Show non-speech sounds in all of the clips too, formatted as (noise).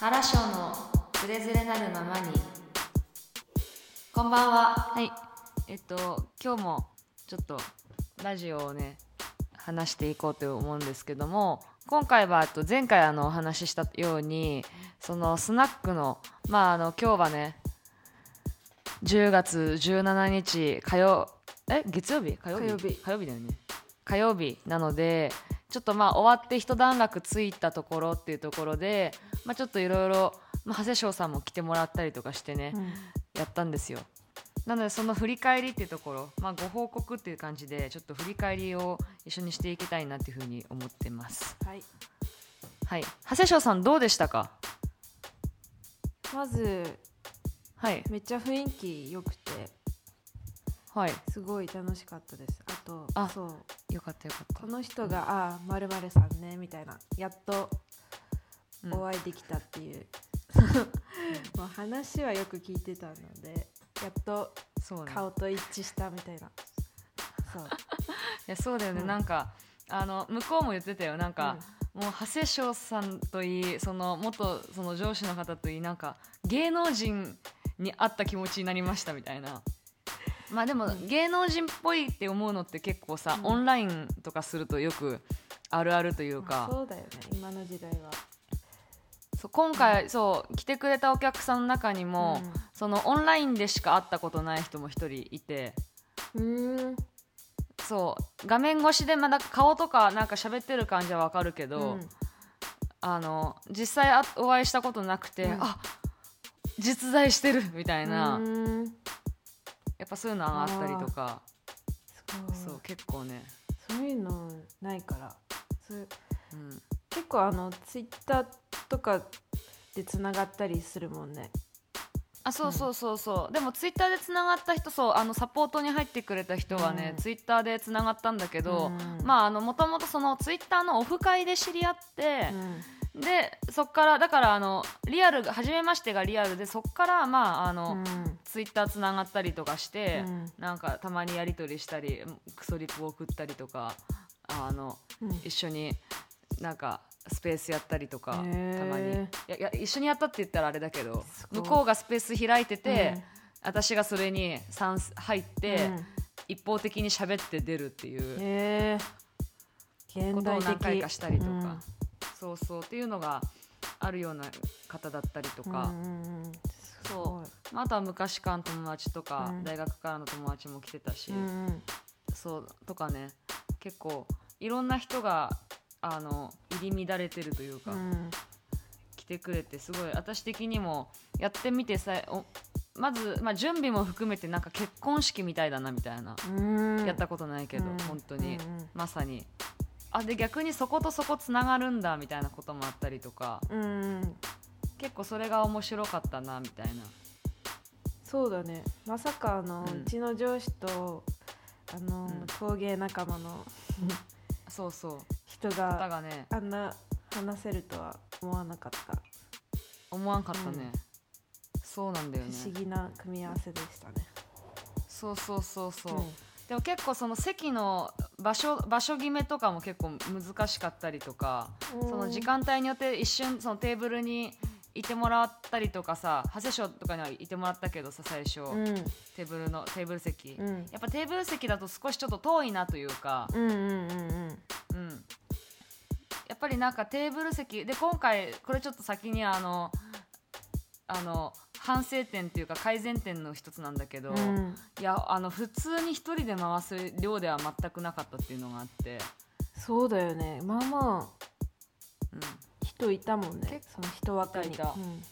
原章のズレズレなるままに。こんばんは。はい。えっと今日もちょっとラジオをね話していこうと思うんですけども今回はと前回あのお話ししたようにそのスナックのまああの今日はね10月17日火曜え月曜日？火曜日？火曜日。火曜日だよね。火曜日なのでちょっとまあ終わって一段落ついたところっていうところで、まあ、ちょっといろいろ長谷翔さんも来てもらったりとかしてね、やったんですよ。なのでその振り返りっていうところ、まあ、ご報告っていう感じでちょっと振り返りを一緒にしていきたいなっていうふうに思ってます。はい。はい。長谷翔さんどうでしたか？まずはい。めっちゃ雰囲気良くてはい。すごい楽しかったです。あとあそう。よかったよかった。この人がああまるさんねみたいな。やっとうんお会いできたっていう、もう話はよく聞いてたのでやっと顔と一致したみたいな。そう。(laughs) いやそうだよね、うん。なんかあの向こうも言ってたよ。なんか、もう長谷翔さんといいその元その上司の方といいなんか芸能人に会った気持ちになりましたみたいな。まあでも、芸能人っぽいって思うのって結構さ、うん。オンラインとかするとよくあるあるといううんかそうだよね。今の時代はそう今回、そう来てくれたお客さんの中にも、そのオンラインでしか会ったことない人も一人いて。うん。そう画面越しでまだ顔とかなんか喋ってる感じはわかるけど、うん。あの実際あお会いしたことなくて、うん。あ実在してるみたいな、やっぱそういうのがあったりとか。そう結構ね、そういうのないから。そううん、結構あのツイッターとかでつながったりするもんね。あそうそうそうそう、でもツイッターでつながった人そうあのサポートに入ってくれた人はね、うん。ツイッターでつながったんだけど、うん。まああのもともとそのツイッターのオフ会で知り合ってう、ん。でそっからだからあのリアルが初めましてがリアルでそっからまああの、うん。ツイッターつながったりとかして、うん。なんかたまにやり取りしたりクソリプを送ったりとかあのうん。一緒になんかスペースやったりとかたまに。いやいや一緒にやったって言ったらあれだけど向こうがスペース開いてて、うん。私がそれに参入って、うん。一方的に喋って出るっていう。ことを何回かしたりとか、うん。そうそうっていうのがあるような方だったりとか。そう。まあ、あとは昔からの友達とか、うん。大学からの友達も来てたし、そうとかね。結構いろんな人があの入り乱れてるというか、うん。来てくれてすごい。私的にもやってみてさおまず、まあ、準備も含めてなんか結婚式みたいだなみたいな、うん。やったことないけど、うん。本当に、うんうん。まさに。あで逆にそことそこつながるんだみたいなこともあったりとかうん。うん結構それが面白かったなみたいな。そうだね。まさかあの、ううんちの上司とあの、うん。陶芸仲間のそうそう人方ががねあんな話せるとは思わなかった。思わんかったね、うん。そうなんだよね。不思議な組み合わせでしたね。そうそうそうそう、うん。でも結構その席の場所場所決めとかも結構難しかったりとか、その時間帯によって一瞬そのテーブルにいてもらったりとかさ長谷翔とかにはいてもらったけどさ最初、うん。テーブルのテーブル席、うん。やっぱテーブル席だと少しちょっと遠いなというか、うんうんうんうんぱりなんかテーブル席で今回これちょっと先にあのあの反省点っていうか改善点の一つなんだけど、うん。いやあの普通に一人で回す量では全くなかったっていうのがあって、そうだよね。まあまあうん。人いたもんね。結その人枠に。いたいた。うん。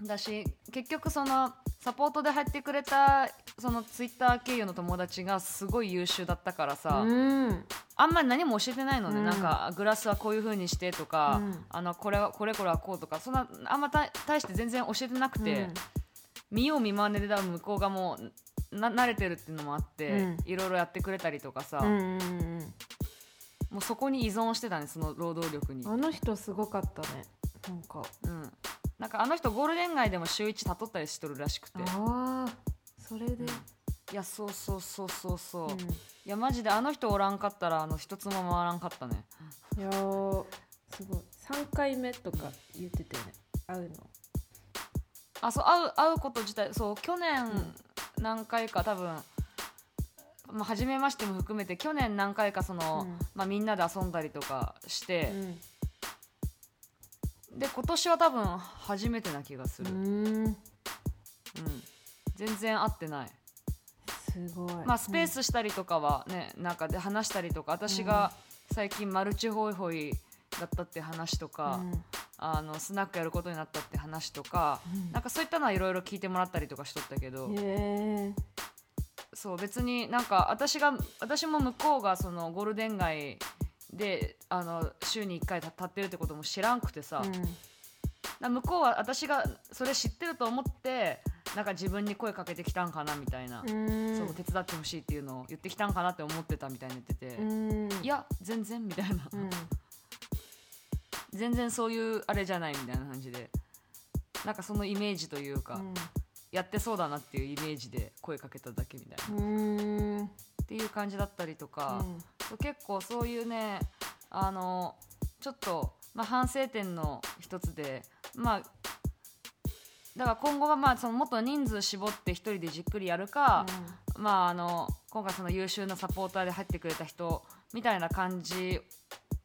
うん、だし結局そのサポートで入ってくれたそのツイッター経由の友達がすごい優秀だったからさ、うんあんまり何も教えてないのね、うん。なんかグラスはこういう風にしてとか、うん。あのこれはこれこれはこうとかそんなあんまた大して全然教えてなくて、見よう見まねで多分向こうがもうな慣れてるっていうのもあって、うん。いろいろやってくれたりとかさ、うんうんうんもうそこに依存してたねその労働力に。うん、あの人すごかったねなんか。うん、なんかあの人ゴールデン街でも週一雇ったりしとるらしくて。ああそれで、いやそうそうそうそうそう、うん。いやマジであの人おらんかったらあの一つも回らんかったね。いやーすごい。3回目とか言ってたよね。会うの。あそう会う会うこと自体そう去年何回か多分、まあ、初めましても含めて去年何回かその、うん。まあ、みんなで遊んだりとかしてう、ん。で今年は多分初めてな気がする、うん。全然会ってないすごい。まあスペースしたりとかはね、なんかで話したりとか私が最近マルチホイホイだったって話とか、あのスナックやることになったって話とか、うん。なんかそういったのはいろいろ聞いてもらったりとかしとったけど、そう別になんか私が私も向こうがそのゴールデン街であの週に1回立ってるってことも知らんくてさ、な向こうは私がそれ知ってると思ってなんか自分に声かけてきたんかなみたいな、うん。そう手伝ってほしいっていうのを言ってきたんかなって思ってたみたいに言ってて、うん。いや全然みたいな、うん。全然そういうあれじゃないみたいな感じで。なんかそのイメージというか、やってそうだなっていうイメージで声かけただけみたいな、うん。うんっていう感じだったりとか、結構そういうねあのちょっと、まあ、反省点の一つでまあだから今後はまあそのもっと人数絞って一人でじっくりやるか、まああの今回その優秀なサポーターで入ってくれた人みたいな感じ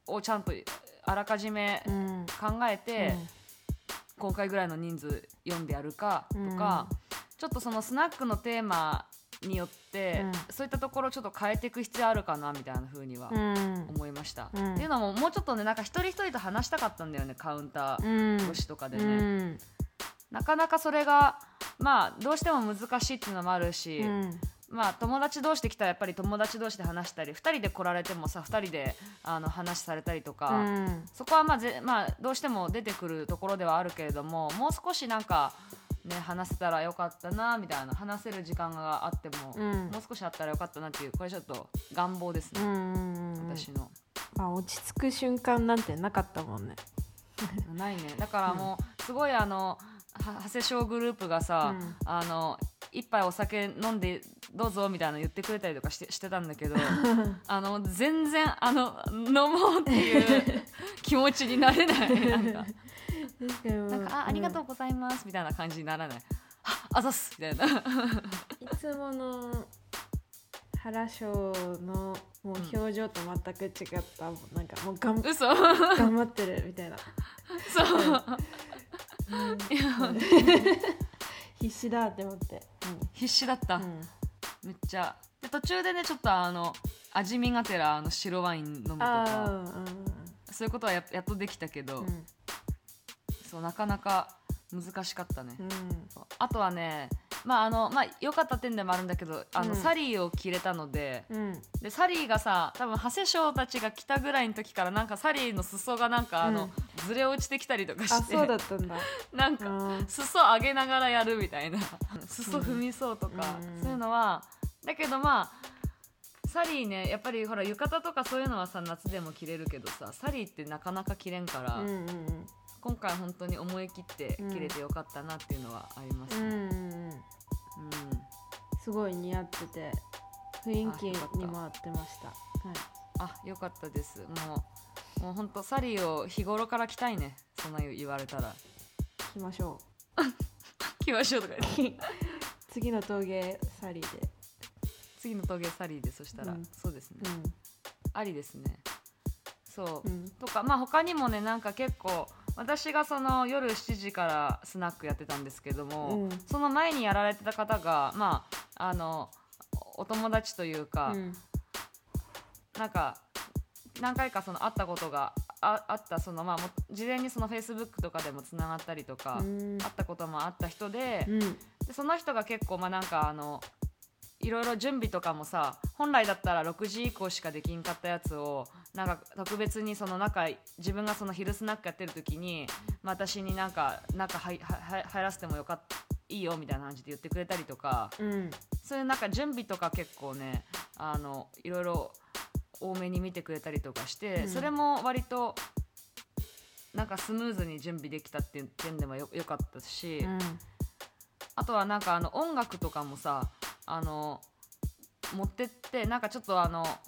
をちゃんとあらかじめうん考えて、今回ぐらいの人数読んでやるかとか、ちょっとそのスナックのテーマによって、うん。そういったところをちょっと変えていく必要あるかなみたいな風にはうん。思いました。うん。っていうのももうちょっとねなんか一人一人と話したかったんだよねカウンターうん。越しとかでうね、んなかなかそれがまあどうしても難しいっていうのもあるし、うん。まあ友達同士で来たらやっぱり友達同士で話したり2人で来られてもさ2人であの話されたりとか、うん。そこはまあぜ、まあ、どうしても出てくるところではあるけれどももう少しなんか、ね、話せたらよかったなみたいな話せる時間があっても、うん。もう少しあったらよかったなっていうこれちょっと願望ですうね、ん私の。まあ落ち着く瞬間なんてなかったもんね。ないね。だからもうすごいあのは長谷翔グループがさ、うん。あの一杯お酒飲んでどうぞみたいなの言ってくれたりとかしてしてたんだけど (laughs) あの全然あの飲もうっていう (laughs) 気持ちになれない。(laughs) なんか。なんかあありがとうございますみたいな感じにならない。ああざっすみたいな。いつもの原翔のもう表情と全く違ったもうなんかもうがん嘘。頑張ってるみたいな。そうい (laughs) や必死だって思って。必死だった、うん。うんめっちゃ。で途中でねちょっとあの味見がてらあの白ワイン飲むとあかーそういうことはややっとできたけど、うん。うんそうなかなか難しかったね、うん。あとはねまああのまあ良かった点でもあるんだけどあの、うん。サリーを着れたので。うん。でサリーがさ多分長谷翔たちが来たぐらいの時からなんかサリーの裾がなんかあの、うん。ずれ落ちてきたりとかあして。そうだったんだ。(laughs) なんかうん。裾上げながらやるみたいな。裾踏みそうとか、うん。そういうのは。だけどまあサリーねやっぱりほら浴衣とかそういうのはさ夏でも着れるけどさサリーってなかなか着れんから、うんうん今回本当に思い切って着れてよかったなっていうのはありますね。うんうんうんうんすごい似合ってて雰囲気にも合ってました。はい。あよかったです。もうもう本当サリーを日頃から着たいね。そんな言われたら。行きましょ (laughs) 着ましょうとか (laughs) 次の峠サリーで。次の峠サリーでそしたら、うん。そうですね、ありですね。そう、うん。とかまあ他にもねなんか結構私がその夜7時からスナックやってたんですけども、うん。その前にやられてた方がまああのお友達というか、うん。なんか何回かその会ったことがああったそのまあも事前にそのフェイスブックとかでもつながったりとか、うん。会ったこともあった人で,、うん。でその人が結構まあなんかあのいろいろ準備とかもさ本来だったら6時以降しかできんかったやつをなんか特別にその中自分がその昼スナックやってる時に、まあ、私になんか中入らせてもよかったいいよみたいな感じで言ってくれたりとかうん。そういうなんか準備とか結構ねあのいろいろ多めに見てくれたりとかして、うん。それも割となんかスムーズに準備できたっていう点でもよよかったし、うん。あとはなんかあの音楽とかもさあの持ってってなんかちょっとあのか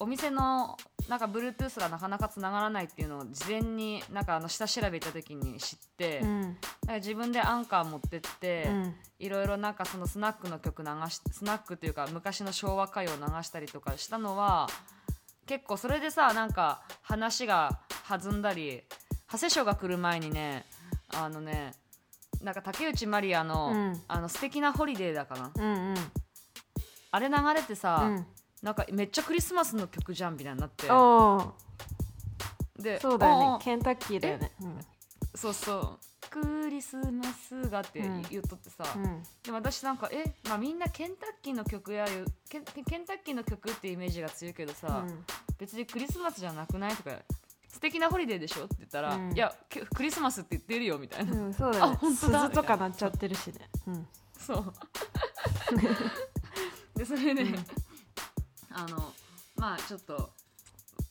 お店のなんか Bluetooth がなかなかつながらないっていうのを事前になんかあの下調べた時に知って、うん。自分でアンカー持ってって、うん。いろいろなんかそのスナックの曲流しスナックというか昔の昭和歌謡を流したりとかしたのは結構それでさなんか話が弾んだり長谷翔が来る前にねあのねなんか竹内まりやの,、うん。あの素敵なホリデーだかな？うんうん。あれ流れてさ、うんなんかめっちゃクリスマスの曲じゃんみたいになって。でそうだよね。ケンタッキーだよね。うん。そうそう。クリスマスがってうん。言っとってさ、うん。で私なんかえ、まあ、みんなケンタッキーの曲やいうケンケンタッキーの曲ってイメージが強いけどさ、うん。別にクリスマスじゃなくないとか。素敵なホリデーでしょ？って言ったら、うん。いやけクリスマスって言ってるよみたいな、うん、そうだよね。あ本当だ鈴とか鳴っちゃってるしね。うん。そう。(laughs) でそれで、あのまあちょっと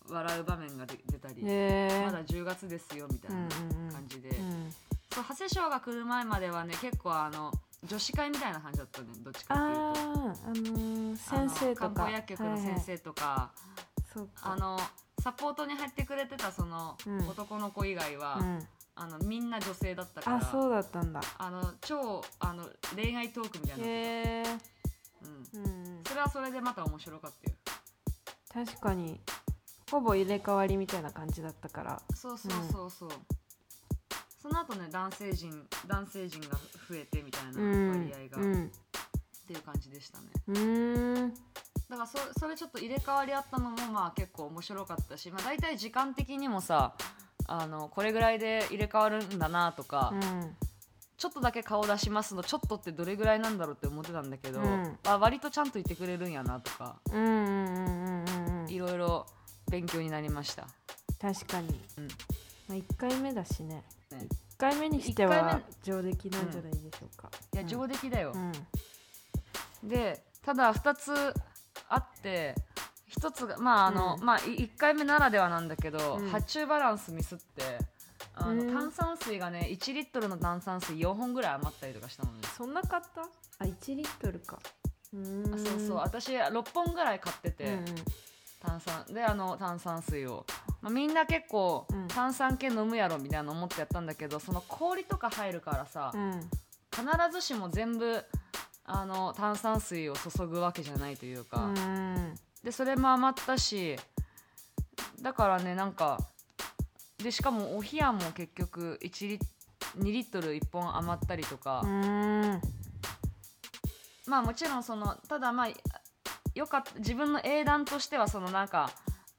笑う場面がで出たり、へえまだ10月ですよみたいな感じで、うんそう長谷翔が来る前まではね結構あの女子会みたいな感じだったねどっちかっていうと。あああのー先生とか。漢方薬局の先生とか、そうか。あのサポートに入ってくれてたその、うん。男の子以外は、うん。あのみんな女性だったからあそうだったんだ。あの超あの恋愛トークみたいなの、へえうん、うん。それはそれでまた面白かったよ確かにほぼ入れ替わりみたいな感じだったから。そうそうそうそう、その後ね男性陣男性陣が増えてみたいなうん。割合が、っうん。ていう感じでしたね。うーん。だからそそれちょっと入れ替わりあったのもまあ結構面白かったし、まあ、大体時間的にもさあのこれぐらいで入れ替わるんだなとか、うん。ちょっとだけ顔出しますのちょっとってどれぐらいなんだろうって思ってたんだけど、うん。あ割とちゃんと言ってくれるんやなとか。うんうんうんうんうんいろいろ勉強になりました、確かに、うん。まあ、1回目だしね。ね。1回目にしては目上出来なんじゃないでしょうか、いや上出来だよ。う、ん。でただ2つあって1つがまああの、うん。まあ1回目ならではなんだけど、うん。発注バランスミスってあの、うん。炭酸水がね1リットルの炭酸水4本ぐらい余ったりとかしたのね、そんな買った？あ1リットルか。うーんあそうそう。私6本ぐらい買ってて、うん炭酸。であの炭酸水を、まあ、みんな結構、うん。炭酸系飲むやろみたいな思ってやったんだけどその氷とか入るからさ、うん。必ずしも全部あの炭酸水を注ぐわけじゃないというか、うん。でそれも余ったしだからねなんかでしかもお冷やも結局1リ2リットル1本余ったりとか、うん。まあもちろんそのただまあよかった自分の英断としてはそのなんか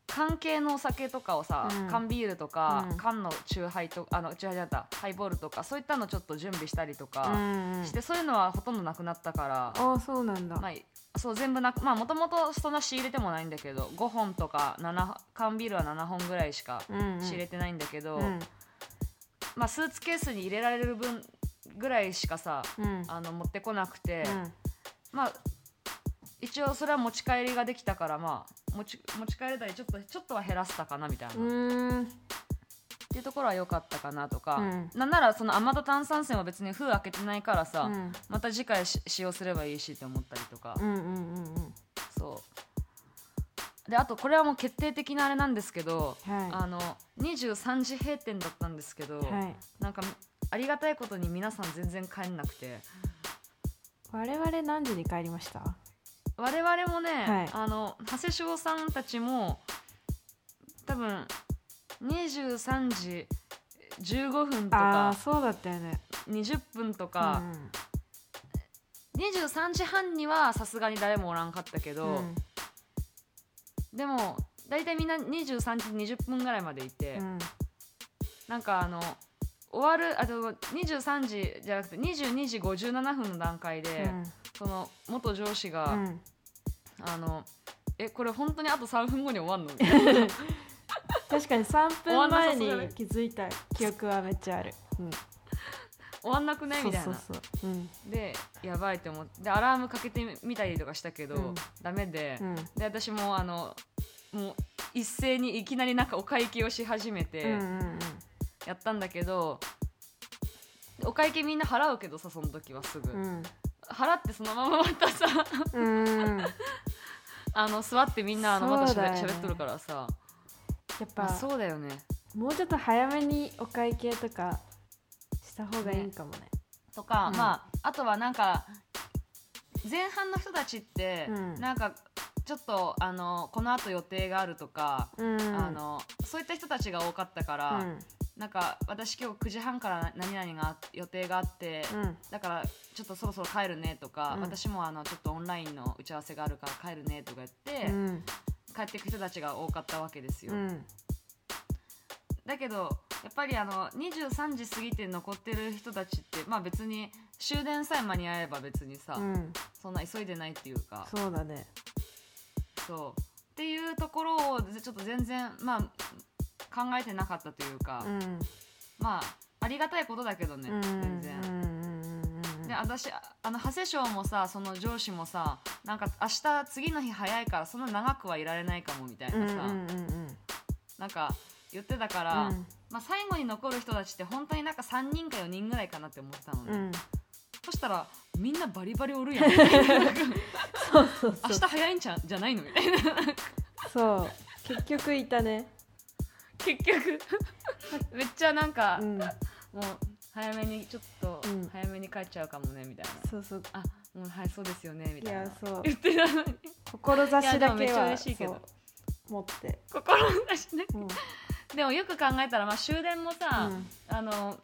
缶系のお酒とかをさ、うん。缶ビールとか、うん。缶のチューハイとあのチューハイじゃなかったハイボールとかそういったのちょっと準備したりとうかんして、そういうのはほとんどなくなったから、ああそうなんだ、まあ、そう全部なくまあもともとそんな仕入れてもないんだけど5本とか7缶ビールは7本ぐらいしかうんうん。仕入れてないんだけど、うん。まあ、スーツケースに入れられる分ぐらいしかさうん。あの持ってこなくて。うん。まあ一応それは持ち帰りができたからまあ持ち持ち帰れたりちょっとちょっとは減らせたかなみたいな、うっていうところは良かったかなとか、うん。なんならその甘田炭酸泉は別に封開けてないからさ、うん。また次回し使用すればいいしって思ったりとか、うんうんうんうん。そう。であとこれはもう決定的なあれなんですけど、はあの23時閉店だったんですけど、いはい。なんかありがたいことに皆さん全然帰んなくて。我々何時に帰りました？我々もね、はい。あの長谷翔さんたちも多分23時15分とかそうだったよね。20分とか、23時半にはさすがに誰もおらんかったけど、うん。うんでも大体みんな23時20分ぐらいまでいて、うん。なんかあの終わるあと23時じゃなくて22時57分の段階で、その元上司が、うん。うんあのえこれ本当にあと3分後に終わんの？(laughs) 確かに3終わんなさ分前に気づいた記憶はめっちゃある、うん、終わんなくねみたいな。でやばいって思ってでアラームかけてみたりとかしたけど、うん。ダメで、うん。で私もあのもう一斉にいきなりなんかお会計をし始めうんてうん。やったんだけど、お会計みんな払うけどさその時はすぐ、うん払ってそのまままたさうん。うんあの座ってみんなあのまたしゃべっとるからさ。やっまあぱそうだよね。もうちょっと早めにお会計とかした方がいいかもね。とか、うん。まああとはなんか前半の人たちって、うん。なんかちょっとあのこの後予定があるとか、うん。あのそういった人たちが多かったから、うんなんか私今日9時半から何々が予定があって、うん。だからちょっとそろそろ帰るねとか、うん。私もあのちょっとオンラインの打ち合わせがあるから帰るねとか言って、うん。帰っていく人たちが多かったわけですよ。うん。だけどやっぱりあの23時過ぎて残ってる人たちってまあ別に終電さえ間に合えば別にさ、うん。そんな急いでないっていうか。そうだね。そう。っていうところをぜちょっと全然まあ考えてなかったというか、うん。まあありがたいことだけどね、うん。全然。で私ああの長谷翔もさその上司もさなんか明日次の日早いからそんな長くはいられないかもみたいうんなさ、うんうんうん。なんか言ってたから、うん。まあ、最後に残る人たちって本当になんか3人か4人ぐらいかなって思ってたのね、うん。そしたらみんなバリバリおるやん。(laughs) そうそう明日早いんじゃじゃないの？みたいな。そう。結局いたね結局。(laughs) めっちゃなんか、うん。もう早めにちょっとうん。早めに帰っちゃうかもねみたいな、そうそう。あもうはいそうですよねみいたいな。やそう。言ってたのに。志だけは嬉しいけど。持って。心だしねうん。でもよく考えたら、まあ、終電もさ、うん。あの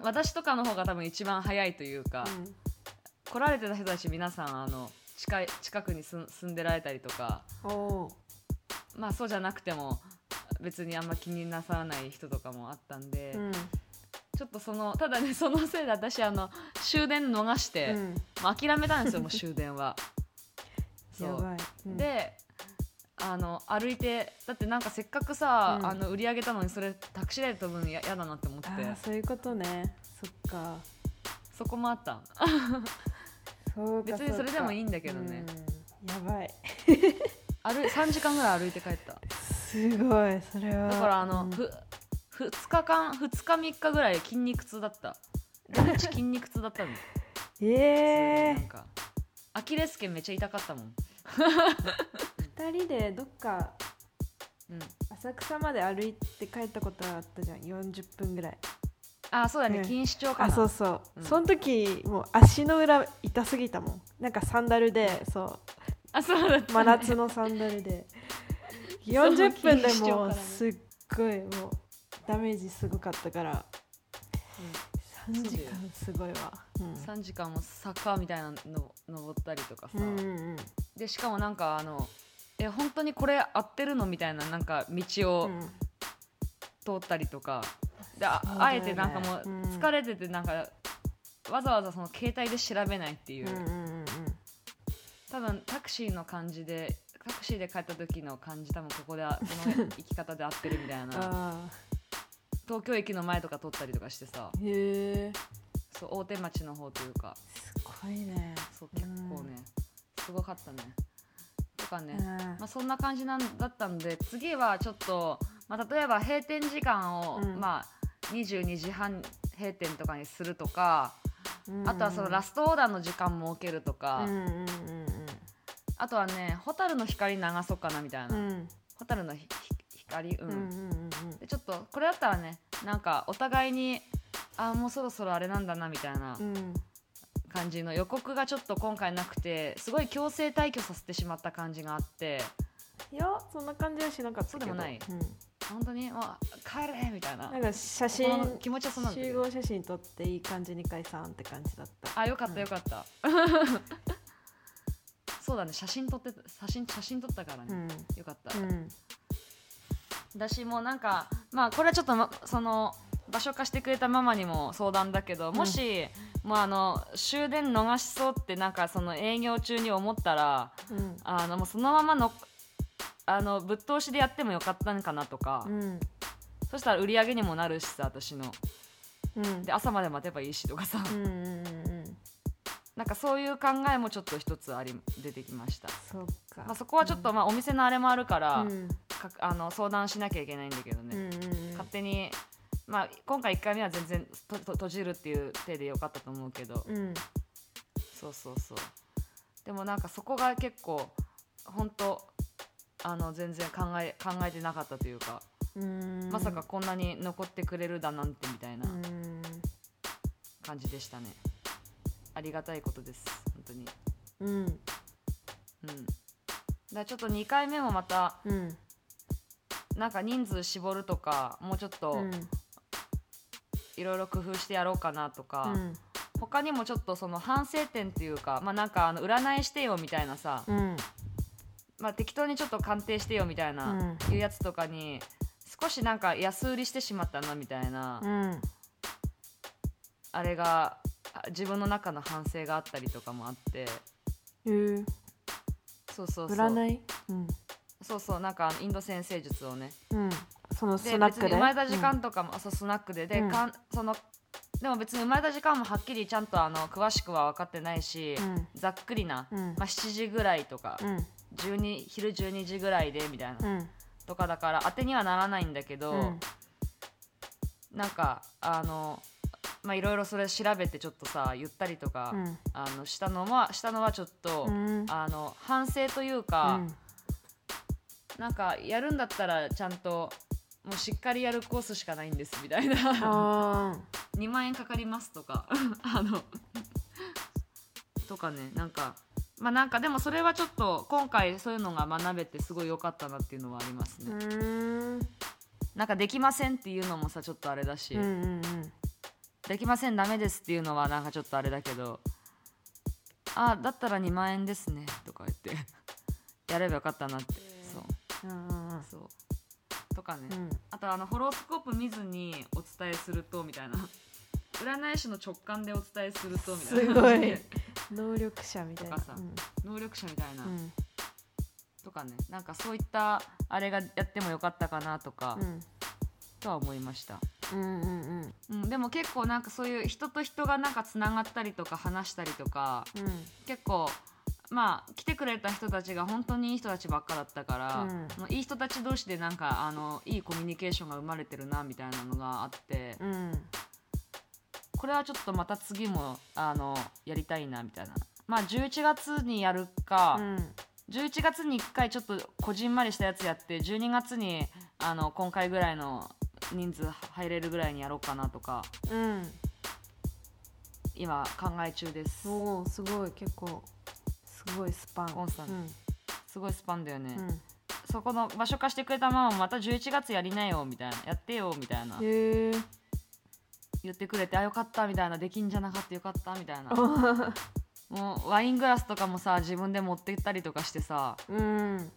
私とかの方が多分一番早いというか、来られてた人たち皆さんあの近い近くに住んでられたりとか。まあそうじゃなくても別にあんま気になさらない人とかもあったんで、うん。ちょっとそのただねそのせいで私あの終電逃して、うん。まあ、諦めたんですよ (laughs) もう終電は。そう。やばい。うん。であの歩いてだってなんかせっかくさ、うん。あの売り上げたのにそれタクシー代で飛ぶのややだなって思って。そういうことね。そっか。そこもあった。別にそれでもいいんだけどね。うん。やばい。(laughs) 歩い3時間ぐらい歩いて帰ったすごいそれは。だからあの、うん。ふ2日間2日3日ぐらい筋肉痛だった。土日筋肉痛だったの。(laughs) ええなんかアキレス腱めっちゃ痛かったもん、二人でどっかうん、浅草まで歩いて帰ったことがあったじゃん。40分ぐらい。あそうだね。うん。錦糸町かあなそうそう、うん。その時もう足の裏痛すぎたもん。なんかサンダルでそあそうだね、真夏のサンダルで40分でもすっごいもうダメージすごかったから。3時間すごいわ、うん。3時間も坂みたいなの登ったりとかさ、うんうんうん。でしかもなんかあのえ本当にこれ合ってるのみたいななんか道をうん。通ったりとか、であそうだよね。あえてなんかもううん。疲れててなんかわざわざその携帯で調べないっていう、うんうんうん。多分タクシーの感じでタクシーで帰った時の感じ多分ここでこの行き方で合ってるみたいな。(laughs) あ東京駅の前とか通ったりとかしてさ。ーへえそう大手町の方というか。すごいね。そう結構ね、すごかったね。とかね、うん。まあ、そんな感じなんだったんで次はちょっと、まあ、例えば閉店時間を、うん。まあ、22時半閉店とかにするとか、うん。あとはそのラストオーダーの時間設けるとか、うんうんあとはね「蛍の光」流そうかなみたいな。うん。うん「蛍の光」うん、うんうんうんでちょっとこれだったらねなんかお互いにあーもうそろそろあれなんだなみたいな感じの予告がちょっと今回なくてすごい強制退去させてしまった感じがあって。いやそんな感じはしなかったそうでもない。うん。本当にもう帰れみたいな。なんか写真気持ちはそんだけど集合写真撮っていい感じに解散って感じだった。あよかったよかった、(laughs) そうだね。写真撮ってた写真写真撮ったからね、うん。よかった、うん。私もなんかまあこれはちょっと、ま、その場所貸してくれたママにも相談だけどもし、もうあの終電逃しそうってなんかその営業中に思ったらうん。あのもうそのままのあのぶっ通しでやってもよかったんかなとか、うん。そしたら売り上げにもなるしさ私の。うん。で朝まで待てばいいしとかさ、うんうんうんうんなんかそういう考えもちょっと一つあり出てきました、そうか。まあ、そこはちょっとまあお店のあれもあるから、うん。かあの相談しなきゃいけないんだけどね、うんうん勝手に、まあ、今回1回目は全然とと閉じるっていう手でよかったと思うけど、うん。そうそうそう。でもなんかそこが結構本当あの全然考え考えてなかったというか。うん。まさかこんなに残ってくれるだなんてみたいなうん。感じでしたねありがたいことです。本当に。うん。うん。だちょっと2回目もまたうん。なんか人数絞るとかもうちょっとうん。いろいろ工夫してやろうかなとか、うん。他にもちょっとその反省点っていうかまあなんかあの占いしてよみたいなさ、うん。まあ、適当にちょっと鑑定してよみたいな、うん。いうやつとかに少しなんか安売りしてしまったなみたいな、うん。あれがあ自分の中の反省があったりとかもあって。え。ーそうそうそう。占い？うん。そうそうなんかインド先生術をね。うん。そのでスナックで？生まれた時間とかも、そうスナックで。で、うん。かんそのでも別に生まれた時間もはっきりちゃんとあの詳しくは分かってないし、うん。ざっくりな、うん。まあ、7時ぐらいとか、うん。12昼12時ぐらいでみたいな、うん。とかだから当てにはならないんだけど、うん。なんかあのまあいろいろそれ調べてちょっとさ言ったりとか、うん。あのしたのはしたのはちょっと、うん。あの反省というか、なんかやるんだったらちゃんともうしっかりやるコースしかないんですみたいな。あ2万円かかりますとか (laughs) あのとかねなんかまあなんかでもそれはちょっと今回そういうのが学べてすごい良かったなっていうのはありますね、ーん。なんかできませんっていうのもさちょっとあれだし、うんうんできませんダメですっていうのはなんかちょっとあれだけどあだったら2万円ですねとか言って (laughs) やればよかったなって。そう。うんうんそう。とかね、うん。あとあのホロスコープ見ずにお伝えするとみたいな。占い師の直感でお伝えするとみたいな。すごい。(laughs) 能力者みたいな。とかさ。能力者みたいな、うん。とかね。なんかそういったあれがやってもよかったかなとか、うん。とは思いました、うんうんうん。うん、でも結構なんかそういう人と人がなんかつながったりとか話したりとかうん。結構まあ来てくれた人たちが本当にいい人たちばっかだったから、うん。いい人たち同士でなんかあのいいコミュニケーションが生まれてるなみたいなのがあって、うんこれはちょっとまた次もあのやりたいなみたいな。まあ11月にやるか、うん。11月に1回ちょっとこじんまりしたやつやって12月にあの今回ぐらいの人数入れるぐらいにやろうかなとかうん。今考え中です。おおすごい結構すごいスパン。うん。すごいスパンだよね、うん。そこの場所貸してくれたママもまた11月やりなよみたいな。やってよみたいな。へえ言ってくれてあよかったみたいな。できんじゃなかったよかったみたいな。もうワイングラスとかもさ自分で持って行ったりとかしてさ、うん。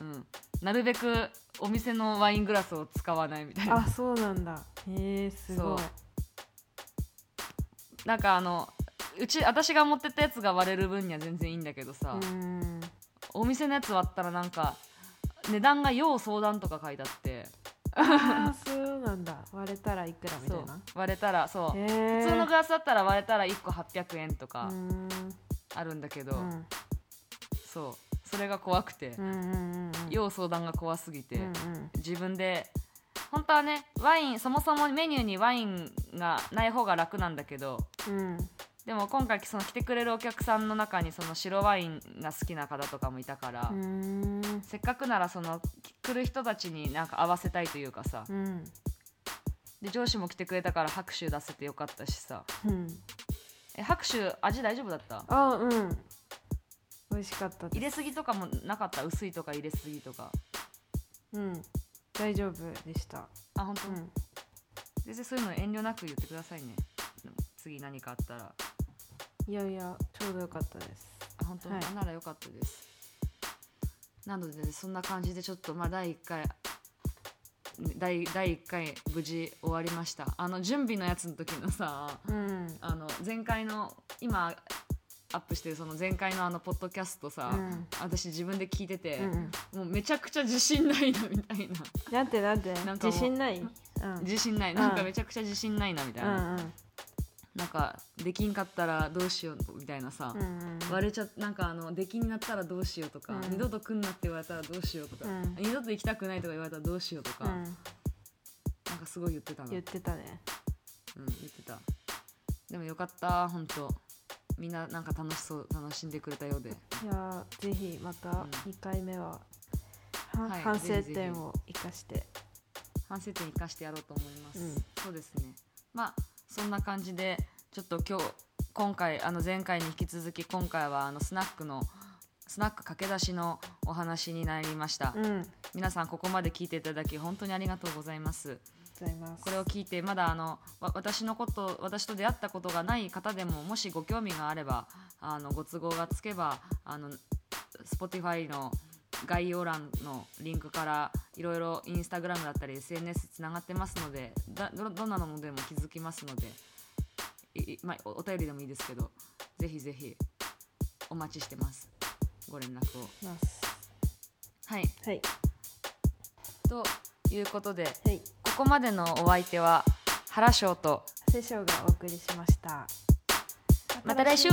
うん、なるべくお店のワイングラスを使わないみたいな。あそうなんだ。へえすごい。なんかあのうち私が持ってったやつが割れる分には全然いいんだけどさ、うん。お店のやつ割ったらなんか値段が要相談とか書いてあって。ああそうなんだ。割れたらいくらみたそいう。な割れたらそう、普通のグラスだったら割れたら1個800円とかうん。あるんだけど、うん。そうそれが怖くて、うんうんうん要相談が怖すぎて、うんうん。自分で。本当はねワインそもそもメニューにワインがない方が楽なんだけど。うん。でも今回その来てくれるお客さんの中にその白ワインが好きな方とかもいたから、せっかくならその来る人たちになんか合わせたいというかさ。うん。で上司も来てくれたから拍手出せてよかったしさ。うん。え拍手味大丈夫だった？あうん美味しかった入れすぎとかもなかった？薄いとか入れすぎとか。うん。大丈夫でした。あ本当、うん。全然そういうの遠慮なく言ってくださいね。次何かあったら。いやいやちょうどよかったです。あ本当、はい。あならよかったです。なので、ね、そんな感じでちょっとまあ第1回第第1回無事終わりました。あの準備のやつの時のさうん。あの前回の今アップしてるその前回のあのポッドキャストさ、うん。私自分で聞いてて、うんもうめちゃくちゃ自信ないなみたいな。なんてなんて？なん自信ない？うん。自信ない。なんかめちゃくちゃ自信ないなみたいな、うんなんかできんかったらどうしようみたいなさ、うんうん。割れちゃなんかあの出禁になったらどうしようとか、うん。二度と来んなって言われたらどうしようとか、うん。二度と行きたくないとか言われたらどうしようとか、うん。なんかすごい言ってたの、うん、言ってたね。言ってた。でもよかった本当みんななんか楽しそう楽しんでくれたようで。いやーぜひまたうん。2回目は、ははい反省点を生かして。反省点生かしてやろうと思います、うん。そうですね。まあそんな感じでちょっと今日今回あの前回に引き続き今回はあのスナックのスナック駆け出しのお話になりました、うん。皆さんここまで聞いていただき本当にありがとうございますこれを聞いてまだあのわ私のこと私と出会ったことがない方でももしご興味があればあのご都合がつけばあの Spotify の概要欄のリンクからいろいろインスタグラムだったり SNS つながってますのでだどどんなのでも気づきますのでいいまあ、おお便りでもいいですけどぜひぜひお待ちしてます。ご連絡を。はい。はい。ということではいここまでのお相手は原翔とセショウがお送りしました。また来週